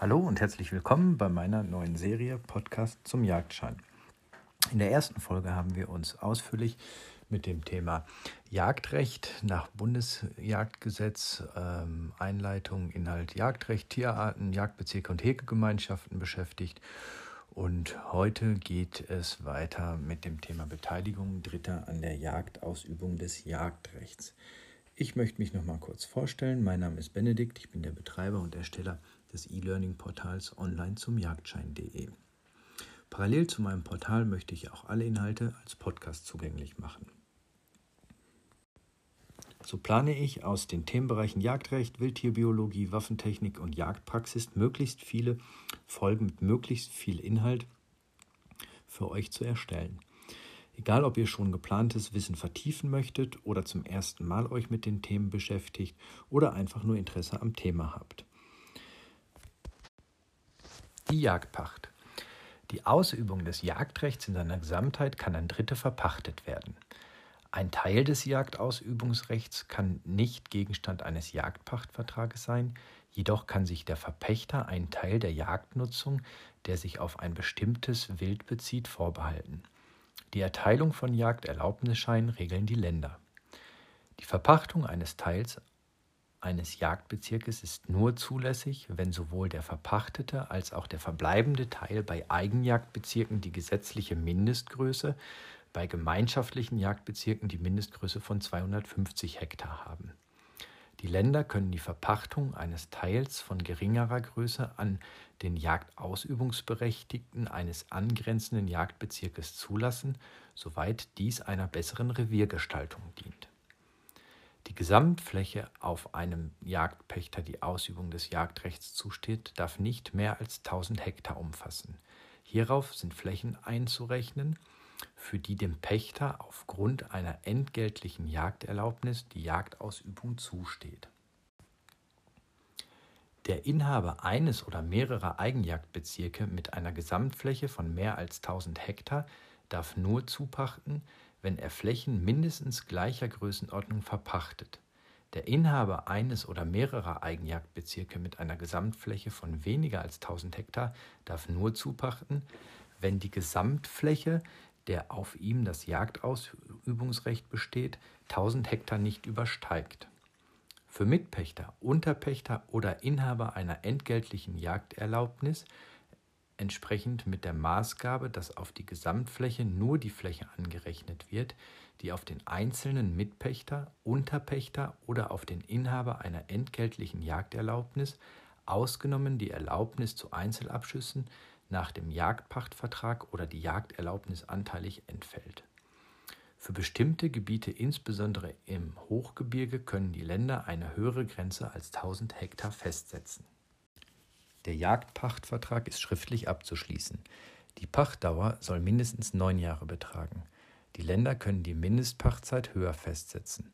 Hallo und herzlich willkommen bei meiner neuen Serie Podcast zum Jagdschein. In der ersten Folge haben wir uns ausführlich mit dem Thema Jagdrecht nach Bundesjagdgesetz, ähm, Einleitung, Inhalt Jagdrecht, Tierarten, Jagdbezirke und Hegegemeinschaften beschäftigt. Und heute geht es weiter mit dem Thema Beteiligung Dritter an der Jagdausübung des Jagdrechts. Ich möchte mich noch mal kurz vorstellen. Mein Name ist Benedikt, ich bin der Betreiber und Ersteller des E-Learning-Portals online zum Jagdschein.de. Parallel zu meinem Portal möchte ich auch alle Inhalte als Podcast zugänglich machen. So plane ich aus den Themenbereichen Jagdrecht, Wildtierbiologie, Waffentechnik und Jagdpraxis möglichst viele Folgen mit möglichst viel Inhalt für euch zu erstellen. Egal, ob ihr schon geplantes Wissen vertiefen möchtet oder zum ersten Mal euch mit den Themen beschäftigt oder einfach nur Interesse am Thema habt. Die Jagdpacht. Die Ausübung des Jagdrechts in seiner Gesamtheit kann an Dritte verpachtet werden. Ein Teil des Jagdausübungsrechts kann nicht Gegenstand eines Jagdpachtvertrages sein, jedoch kann sich der Verpächter einen Teil der Jagdnutzung, der sich auf ein bestimmtes Wild bezieht, vorbehalten. Die Erteilung von Jagderlaubnisscheinen regeln die Länder. Die Verpachtung eines Teils eines Jagdbezirkes ist nur zulässig, wenn sowohl der verpachtete als auch der verbleibende Teil bei Eigenjagdbezirken die gesetzliche Mindestgröße, bei gemeinschaftlichen Jagdbezirken die Mindestgröße von 250 Hektar haben. Die Länder können die Verpachtung eines Teils von geringerer Größe an den Jagdausübungsberechtigten eines angrenzenden Jagdbezirkes zulassen, soweit dies einer besseren Reviergestaltung dient. Die Gesamtfläche, auf einem Jagdpächter die Ausübung des Jagdrechts zusteht, darf nicht mehr als 1000 Hektar umfassen. Hierauf sind Flächen einzurechnen, für die dem Pächter aufgrund einer entgeltlichen Jagderlaubnis die Jagdausübung zusteht. Der Inhaber eines oder mehrerer Eigenjagdbezirke mit einer Gesamtfläche von mehr als 1000 Hektar darf nur zupachten, wenn er Flächen mindestens gleicher Größenordnung verpachtet. Der Inhaber eines oder mehrerer Eigenjagdbezirke mit einer Gesamtfläche von weniger als 1000 Hektar darf nur zupachten, wenn die Gesamtfläche, der auf ihm das Jagdausübungsrecht besteht, 1000 Hektar nicht übersteigt. Für Mitpächter, Unterpächter oder Inhaber einer entgeltlichen Jagderlaubnis entsprechend mit der Maßgabe, dass auf die Gesamtfläche nur die Fläche angerechnet wird, die auf den einzelnen Mitpächter, Unterpächter oder auf den Inhaber einer entgeltlichen Jagderlaubnis, ausgenommen die Erlaubnis zu Einzelabschüssen, nach dem Jagdpachtvertrag oder die Jagderlaubnis anteilig entfällt. Für bestimmte Gebiete, insbesondere im Hochgebirge, können die Länder eine höhere Grenze als 1000 Hektar festsetzen. Der Jagdpachtvertrag ist schriftlich abzuschließen. Die Pachtdauer soll mindestens neun Jahre betragen. Die Länder können die Mindestpachtzeit höher festsetzen.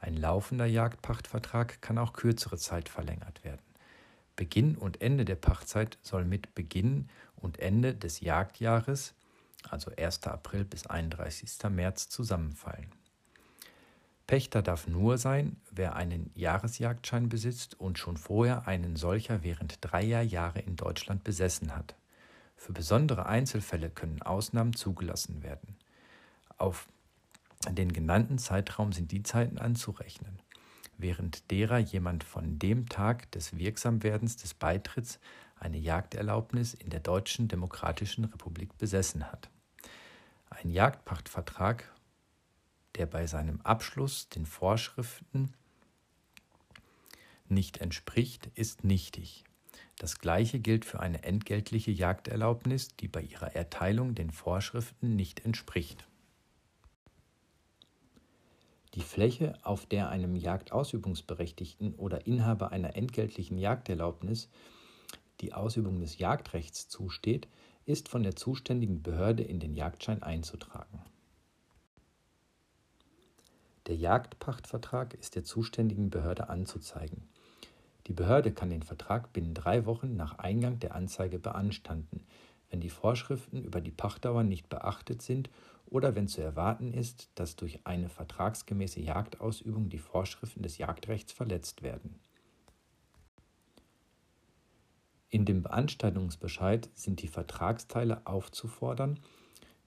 Ein laufender Jagdpachtvertrag kann auch kürzere Zeit verlängert werden. Beginn und Ende der Pachtzeit soll mit Beginn und Ende des Jagdjahres, also 1. April bis 31. März, zusammenfallen. Pächter darf nur sein, wer einen Jahresjagdschein besitzt und schon vorher einen solcher während dreier Jahre in Deutschland besessen hat. Für besondere Einzelfälle können Ausnahmen zugelassen werden. Auf den genannten Zeitraum sind die Zeiten anzurechnen, während derer jemand von dem Tag des Wirksamwerdens des Beitritts eine Jagderlaubnis in der Deutschen Demokratischen Republik besessen hat. Ein Jagdpachtvertrag der bei seinem Abschluss den Vorschriften nicht entspricht, ist nichtig. Das gleiche gilt für eine entgeltliche Jagderlaubnis, die bei ihrer Erteilung den Vorschriften nicht entspricht. Die Fläche, auf der einem Jagdausübungsberechtigten oder Inhaber einer entgeltlichen Jagderlaubnis die Ausübung des Jagdrechts zusteht, ist von der zuständigen Behörde in den Jagdschein einzutragen. Der Jagdpachtvertrag ist der zuständigen Behörde anzuzeigen. Die Behörde kann den Vertrag binnen drei Wochen nach Eingang der Anzeige beanstanden, wenn die Vorschriften über die Pachtdauer nicht beachtet sind oder wenn zu erwarten ist, dass durch eine vertragsgemäße Jagdausübung die Vorschriften des Jagdrechts verletzt werden. In dem Beanstandungsbescheid sind die Vertragsteile aufzufordern,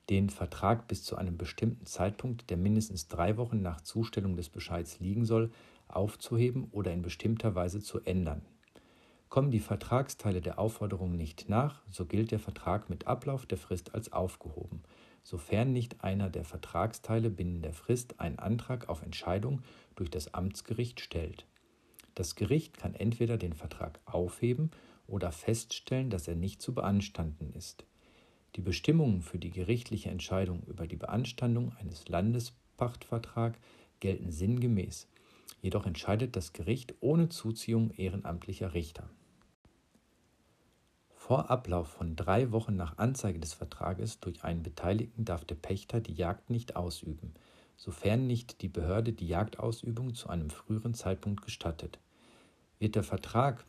den Vertrag bis zu einem bestimmten Zeitpunkt, der mindestens drei Wochen nach Zustellung des Bescheids liegen soll, aufzuheben oder in bestimmter Weise zu ändern. Kommen die Vertragsteile der Aufforderung nicht nach, so gilt der Vertrag mit Ablauf der Frist als aufgehoben, sofern nicht einer der Vertragsteile binnen der Frist einen Antrag auf Entscheidung durch das Amtsgericht stellt. Das Gericht kann entweder den Vertrag aufheben oder feststellen, dass er nicht zu beanstanden ist. Die Bestimmungen für die gerichtliche Entscheidung über die Beanstandung eines Landespachtvertrags gelten sinngemäß. Jedoch entscheidet das Gericht ohne Zuziehung ehrenamtlicher Richter. Vor Ablauf von drei Wochen nach Anzeige des Vertrages durch einen Beteiligten darf der Pächter die Jagd nicht ausüben, sofern nicht die Behörde die Jagdausübung zu einem früheren Zeitpunkt gestattet. Wird der Vertrag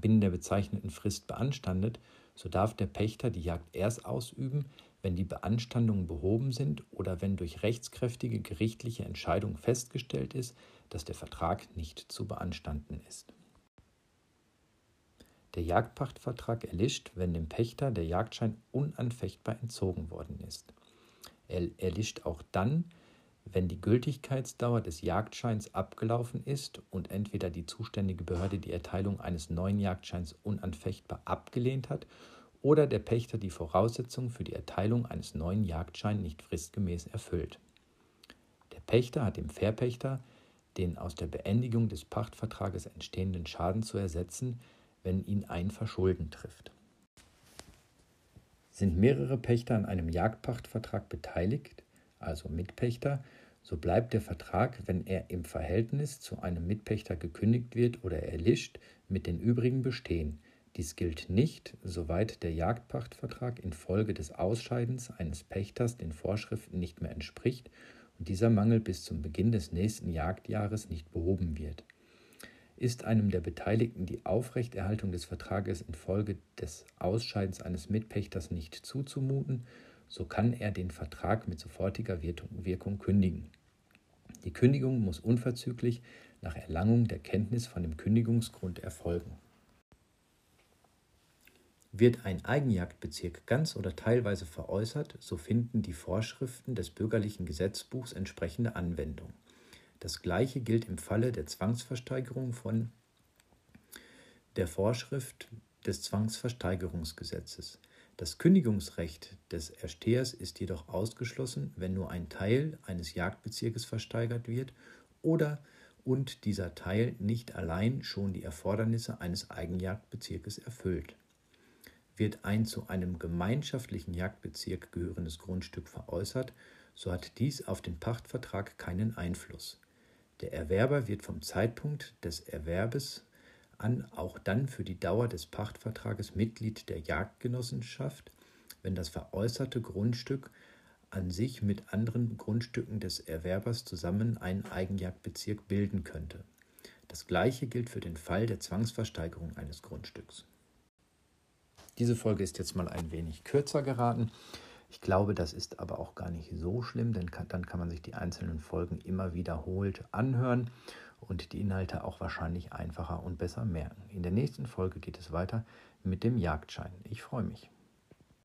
binnen der bezeichneten Frist beanstandet, so darf der Pächter die Jagd erst ausüben, wenn die Beanstandungen behoben sind oder wenn durch rechtskräftige gerichtliche Entscheidung festgestellt ist, dass der Vertrag nicht zu beanstanden ist. Der Jagdpachtvertrag erlischt, wenn dem Pächter der Jagdschein unanfechtbar entzogen worden ist. Er erlischt auch dann, wenn die Gültigkeitsdauer des Jagdscheins abgelaufen ist und entweder die zuständige Behörde die Erteilung eines neuen Jagdscheins unanfechtbar abgelehnt hat oder der Pächter die Voraussetzungen für die Erteilung eines neuen Jagdscheins nicht fristgemäß erfüllt. Der Pächter hat dem Verpächter den aus der Beendigung des Pachtvertrages entstehenden Schaden zu ersetzen, wenn ihn ein Verschulden trifft. Sind mehrere Pächter an einem Jagdpachtvertrag beteiligt, also Mitpächter, so bleibt der Vertrag, wenn er im Verhältnis zu einem Mitpächter gekündigt wird oder erlischt, mit den übrigen bestehen. Dies gilt nicht, soweit der Jagdpachtvertrag infolge des Ausscheidens eines Pächters den Vorschriften nicht mehr entspricht und dieser Mangel bis zum Beginn des nächsten Jagdjahres nicht behoben wird. Ist einem der Beteiligten die Aufrechterhaltung des Vertrages infolge des Ausscheidens eines Mitpächters nicht zuzumuten, so kann er den Vertrag mit sofortiger Wirkung kündigen. Die Kündigung muss unverzüglich nach Erlangung der Kenntnis von dem Kündigungsgrund erfolgen. Wird ein Eigenjagdbezirk ganz oder teilweise veräußert, so finden die Vorschriften des bürgerlichen Gesetzbuchs entsprechende Anwendung. Das gleiche gilt im Falle der Zwangsversteigerung von der Vorschrift des Zwangsversteigerungsgesetzes. Das Kündigungsrecht des Erstehers ist jedoch ausgeschlossen, wenn nur ein Teil eines Jagdbezirkes versteigert wird oder und dieser Teil nicht allein schon die Erfordernisse eines Eigenjagdbezirkes erfüllt. Wird ein zu einem gemeinschaftlichen Jagdbezirk gehörendes Grundstück veräußert, so hat dies auf den Pachtvertrag keinen Einfluss. Der Erwerber wird vom Zeitpunkt des Erwerbes an auch dann für die Dauer des Pachtvertrages Mitglied der Jagdgenossenschaft, wenn das veräußerte Grundstück an sich mit anderen Grundstücken des Erwerbers zusammen einen Eigenjagdbezirk bilden könnte. Das gleiche gilt für den Fall der Zwangsversteigerung eines Grundstücks. Diese Folge ist jetzt mal ein wenig kürzer geraten. Ich glaube, das ist aber auch gar nicht so schlimm, denn dann kann man sich die einzelnen Folgen immer wiederholt anhören und die Inhalte auch wahrscheinlich einfacher und besser merken. In der nächsten Folge geht es weiter mit dem Jagdschein. Ich freue mich.